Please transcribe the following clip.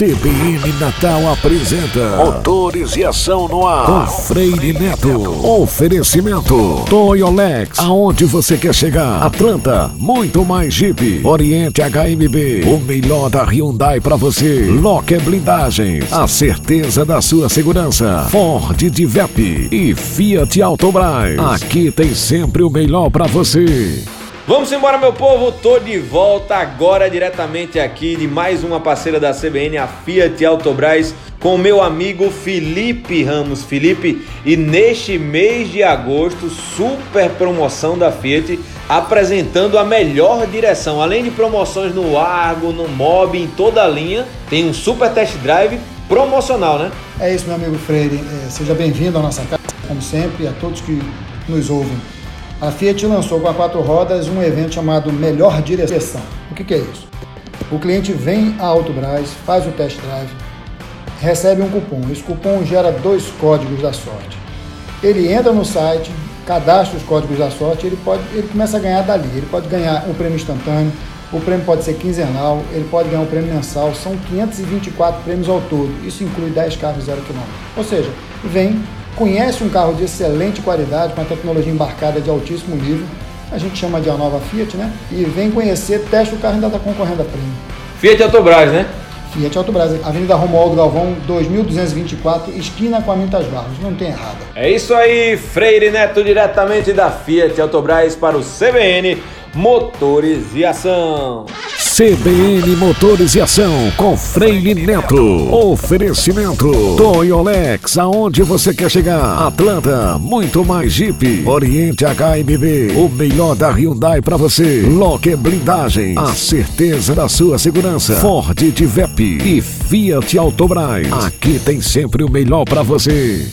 CBN Natal apresenta Motores e Ação no Ar com Freire Neto. Oferecimento Toyolex, aonde você quer chegar? Atlanta, muito mais Jeep. Oriente HMB, o melhor da Hyundai para você. Locker Blindagens, a certeza da sua segurança. Ford de Vep e Fiat Autobras. Aqui tem sempre o melhor para você. Vamos embora, meu povo. Tô de volta agora diretamente aqui de mais uma parceira da CBN, a Fiat Autobras, com meu amigo Felipe Ramos. Felipe, e neste mês de agosto, super promoção da Fiat apresentando a melhor direção. Além de promoções no Argo, no Mob, em toda a linha, tem um super test drive promocional, né? É isso, meu amigo Freire. É, seja bem-vindo à nossa casa, como sempre, a todos que nos ouvem a Fiat lançou com a quatro rodas um evento chamado Melhor Direção. O que, que é isso? O cliente vem à Autobras, faz o test drive, recebe um cupom. Esse cupom gera dois códigos da sorte. Ele entra no site, cadastra os códigos da sorte, ele pode, ele começa a ganhar dali. Ele pode ganhar um prêmio instantâneo, o prêmio pode ser quinzenal, ele pode ganhar um prêmio mensal. São 524 prêmios ao todo. Isso inclui 10 carros zero quilômetro. Ou seja, vem conhece um carro de excelente qualidade, com a tecnologia embarcada de altíssimo nível, a gente chama de a nova Fiat, né? E vem conhecer, testa o carro ainda está concorrendo a prêmio. Fiat Autobras, né? Fiat Autobras, Avenida Romualdo Galvão, 2224, esquina com a Mintas Barros, não tem errado. É isso aí, Freire Neto, diretamente da Fiat Autobras para o CBN Motores e Ação. CBN Motores e Ação com Freire Neto. Oferecimento Toyolex, aonde você quer chegar? Atlanta, muito mais Jeep. Oriente HMB, o melhor da Hyundai para você. Locker Blindagem, a certeza da sua segurança. Ford de Vep e Fiat Autobras. Aqui tem sempre o melhor para você.